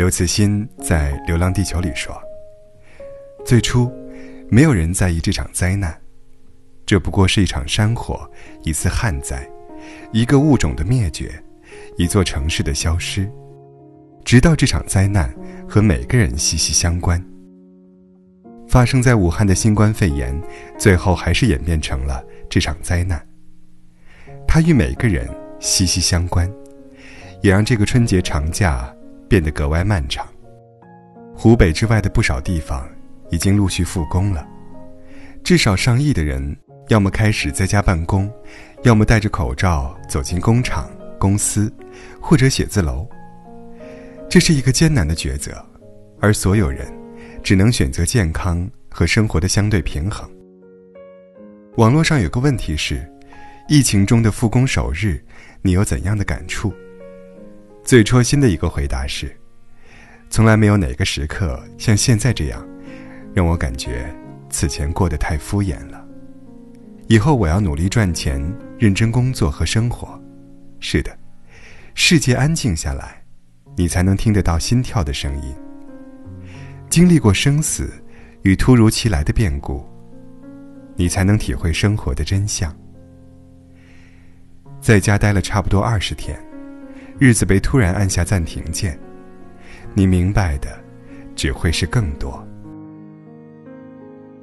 刘慈欣在《流浪地球》里说：“最初，没有人在意这场灾难，这不过是一场山火，一次旱灾，一个物种的灭绝，一座城市的消失。直到这场灾难和每个人息息相关。发生在武汉的新冠肺炎，最后还是演变成了这场灾难。它与每个人息息相关，也让这个春节长假。”变得格外漫长。湖北之外的不少地方已经陆续复工了，至少上亿的人要么开始在家办公，要么戴着口罩走进工厂、公司或者写字楼。这是一个艰难的抉择，而所有人只能选择健康和生活的相对平衡。网络上有个问题是：疫情中的复工首日，你有怎样的感触？最戳心的一个回答是：从来没有哪个时刻像现在这样，让我感觉此前过得太敷衍了。以后我要努力赚钱，认真工作和生活。是的，世界安静下来，你才能听得到心跳的声音。经历过生死与突如其来的变故，你才能体会生活的真相。在家待了差不多二十天。日子被突然按下暂停键，你明白的只会是更多。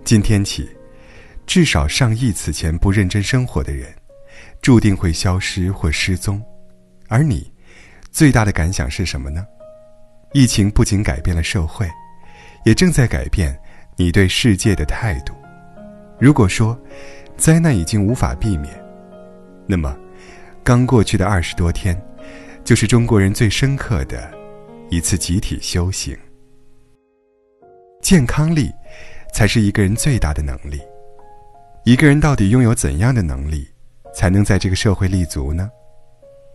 今天起，至少上亿此前不认真生活的人，注定会消失或失踪。而你，最大的感想是什么呢？疫情不仅改变了社会，也正在改变你对世界的态度。如果说灾难已经无法避免，那么刚过去的二十多天。就是中国人最深刻的一次集体修行。健康力，才是一个人最大的能力。一个人到底拥有怎样的能力，才能在这个社会立足呢？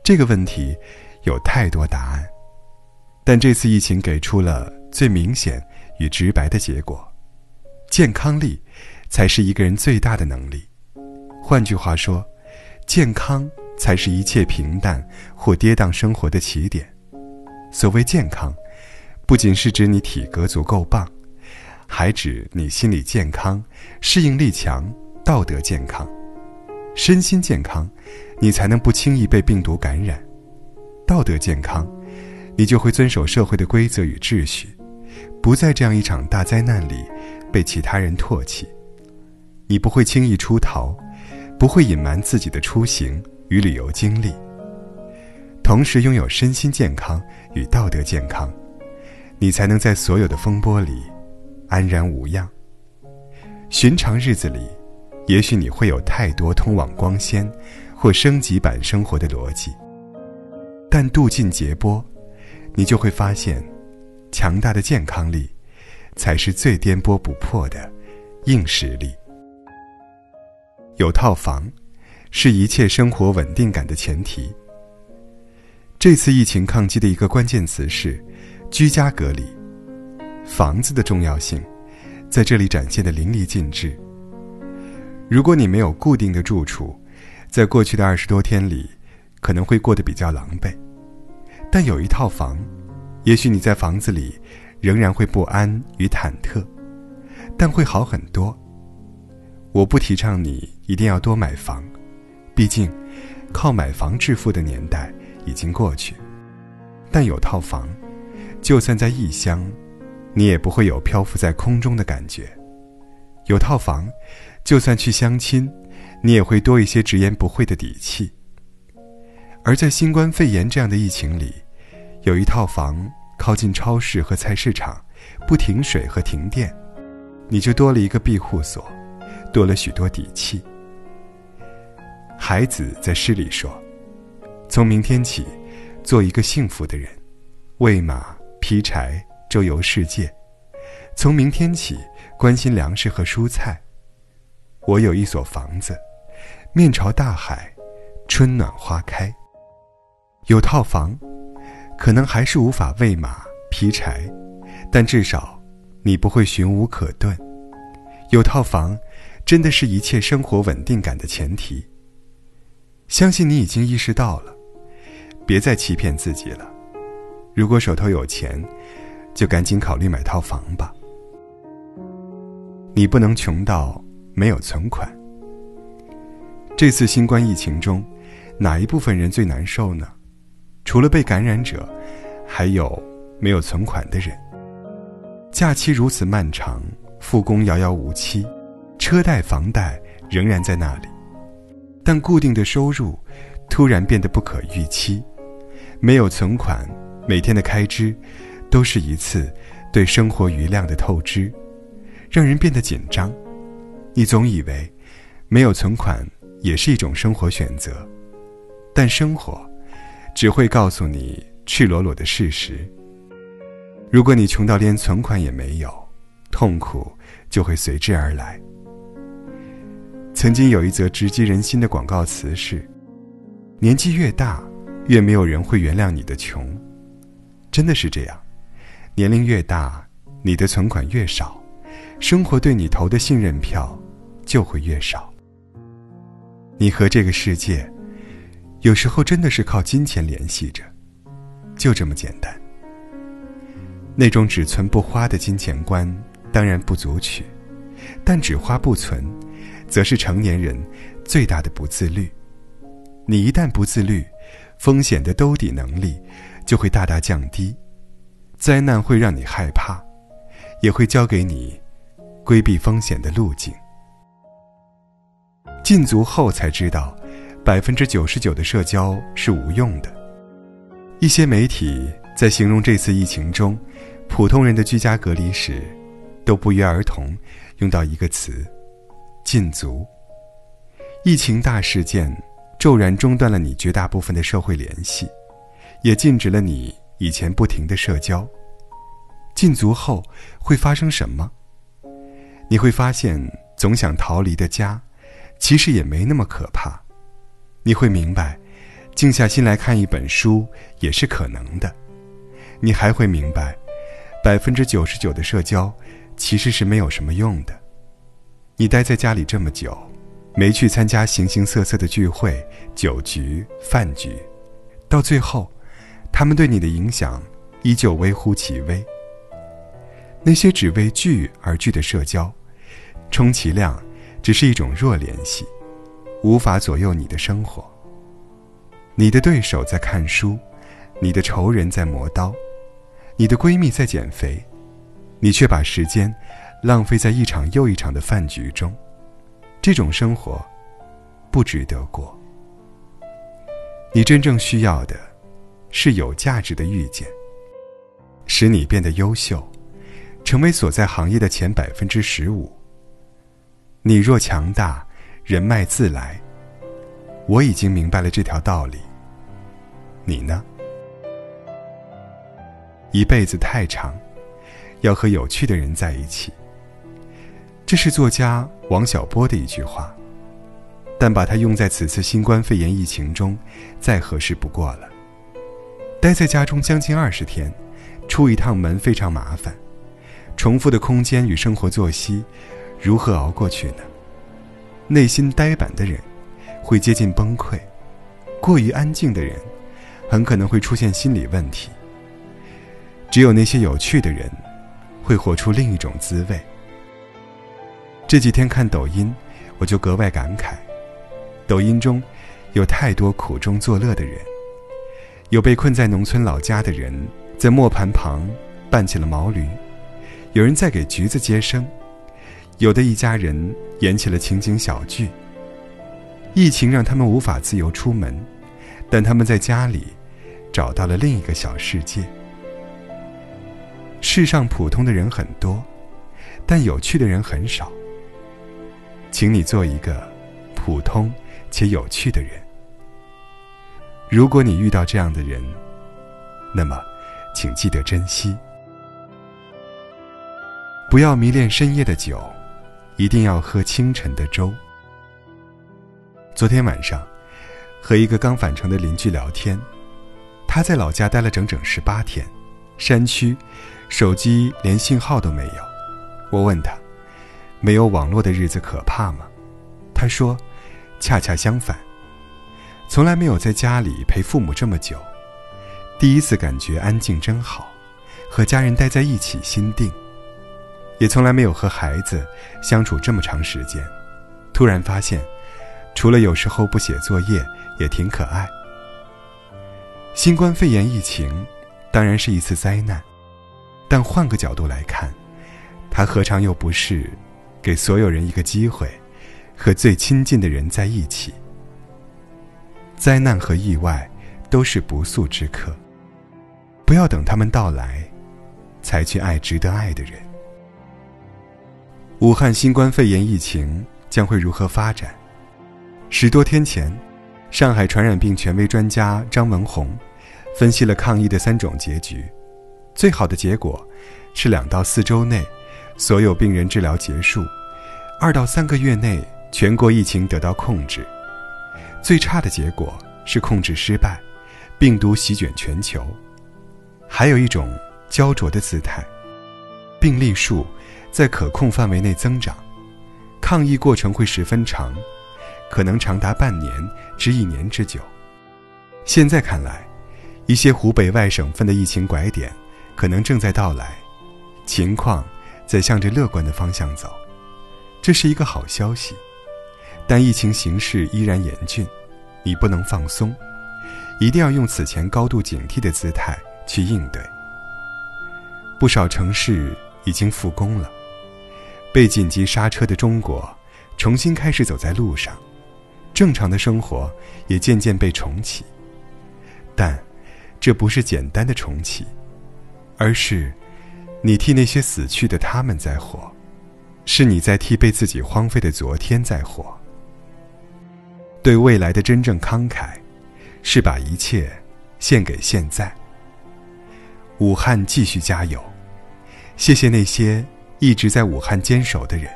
这个问题有太多答案，但这次疫情给出了最明显与直白的结果：健康力，才是一个人最大的能力。换句话说，健康。才是一切平淡或跌宕生活的起点。所谓健康，不仅是指你体格足够棒，还指你心理健康、适应力强、道德健康、身心健康，你才能不轻易被病毒感染。道德健康，你就会遵守社会的规则与秩序，不在这样一场大灾难里被其他人唾弃。你不会轻易出逃，不会隐瞒自己的出行。与旅游经历，同时拥有身心健康与道德健康，你才能在所有的风波里安然无恙。寻常日子里，也许你会有太多通往光鲜或升级版生活的逻辑，但渡尽劫波，你就会发现，强大的健康力，才是最颠簸不破的硬实力。有套房。是一切生活稳定感的前提。这次疫情抗击的一个关键词是居家隔离，房子的重要性在这里展现的淋漓尽致。如果你没有固定的住处，在过去的二十多天里，可能会过得比较狼狈。但有一套房，也许你在房子里仍然会不安与忐忑，但会好很多。我不提倡你一定要多买房。毕竟，靠买房致富的年代已经过去，但有套房，就算在异乡，你也不会有漂浮在空中的感觉；有套房，就算去相亲，你也会多一些直言不讳的底气。而在新冠肺炎这样的疫情里，有一套房靠近超市和菜市场，不停水和停电，你就多了一个庇护所，多了许多底气。孩子在诗里说：“从明天起，做一个幸福的人，喂马、劈柴、周游世界。从明天起，关心粮食和蔬菜。我有一所房子，面朝大海，春暖花开。有套房，可能还是无法喂马、劈柴，但至少你不会寻无可遁。有套房，真的是一切生活稳定感的前提。”相信你已经意识到了，别再欺骗自己了。如果手头有钱，就赶紧考虑买套房吧。你不能穷到没有存款。这次新冠疫情中，哪一部分人最难受呢？除了被感染者，还有没有存款的人。假期如此漫长，复工遥遥无期，车贷、房贷仍然在那里，但固定的收入突然变得不可预期，没有存款，每天的开支都是一次对生活余量的透支，让人变得紧张。你总以为没有存款也是一种生活选择，但生活只会告诉你赤裸裸的事实。如果你穷到连存款也没有，痛苦就会随之而来。曾经有一则直击人心的广告词是：“年纪越大，越没有人会原谅你的穷。”真的是这样，年龄越大，你的存款越少，生活对你投的信任票就会越少。你和这个世界，有时候真的是靠金钱联系着，就这么简单。那种只存不花的金钱观，当然不足取；但只花不存，则是成年人最大的不自律。你一旦不自律，风险的兜底能力就会大大降低，灾难会让你害怕，也会教给你规避风险的路径。禁足后才知道，百分之九十九的社交是无用的。一些媒体在形容这次疫情中。普通人的居家隔离时，都不约而同用到一个词：“禁足。”疫情大事件骤然中断了你绝大部分的社会联系，也禁止了你以前不停的社交。禁足后会发生什么？你会发现，总想逃离的家，其实也没那么可怕。你会明白，静下心来看一本书也是可能的。你还会明白。百分之九十九的社交，其实是没有什么用的。你待在家里这么久，没去参加形形色色的聚会、酒局、饭局，到最后，他们对你的影响依旧微乎其微。那些只为聚而聚的社交，充其量只是一种弱联系，无法左右你的生活。你的对手在看书，你的仇人在磨刀。你的闺蜜在减肥，你却把时间浪费在一场又一场的饭局中，这种生活不值得过。你真正需要的，是有价值的遇见，使你变得优秀，成为所在行业的前百分之十五。你若强大，人脉自来。我已经明白了这条道理，你呢？一辈子太长，要和有趣的人在一起。这是作家王小波的一句话，但把它用在此次新冠肺炎疫情中，再合适不过了。待在家中将近二十天，出一趟门非常麻烦，重复的空间与生活作息，如何熬过去呢？内心呆板的人，会接近崩溃；过于安静的人，很可能会出现心理问题。只有那些有趣的人，会活出另一种滋味。这几天看抖音，我就格外感慨：抖音中有太多苦中作乐的人，有被困在农村老家的人，在磨盘旁扮起了毛驴；有人在给橘子接生；有的一家人演起了情景小剧。疫情让他们无法自由出门，但他们在家里找到了另一个小世界。世上普通的人很多，但有趣的人很少。请你做一个普通且有趣的人。如果你遇到这样的人，那么，请记得珍惜。不要迷恋深夜的酒，一定要喝清晨的粥。昨天晚上，和一个刚返程的邻居聊天，他在老家待了整整十八天，山区。手机连信号都没有，我问他：“没有网络的日子可怕吗？”他说：“恰恰相反，从来没有在家里陪父母这么久。第一次感觉安静真好，和家人待在一起心定。也从来没有和孩子相处这么长时间，突然发现，除了有时候不写作业，也挺可爱。新冠肺炎疫情，当然是一次灾难，但换个角度来看，它何尝又不是给所有人一个机会，和最亲近的人在一起？灾难和意外都是不速之客，不要等他们到来，才去爱值得爱的人。武汉新冠肺炎疫情将会如何发展？十多天前。上海传染病权威专家张文宏分析了抗疫的三种结局，最好的结果是两到四周内所有病人治疗结束，二到三个月内全国疫情得到控制；最差的结果是控制失败，病毒席卷全球。还有一种焦灼的姿态，病例数在可控范围内增长，抗疫过程会十分长。可能长达半年至一年之久。现在看来，一些湖北外省份的疫情拐点可能正在到来，情况在向着乐观的方向走，这是一个好消息。但疫情形势依然严峻，你不能放松，一定要用此前高度警惕的姿态去应对。不少城市已经复工了，被紧急刹车的中国重新开始走在路上。正常的生活也渐渐被重启，但这不是简单的重启，而是你替那些死去的他们在活，是你在替被自己荒废的昨天在活。对未来的真正慷慨，是把一切献给现在。武汉继续加油，谢谢那些一直在武汉坚守的人。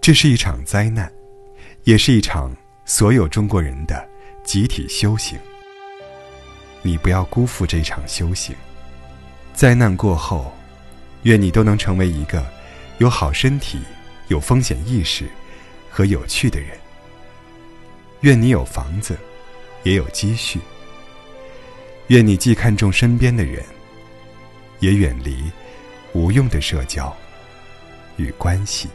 这是一场灾难。也是一场所有中国人的集体修行。你不要辜负这场修行。灾难过后，愿你都能成为一个有好身体、有风险意识和有趣的人。愿你有房子，也有积蓄。愿你既看重身边的人，也远离无用的社交与关系。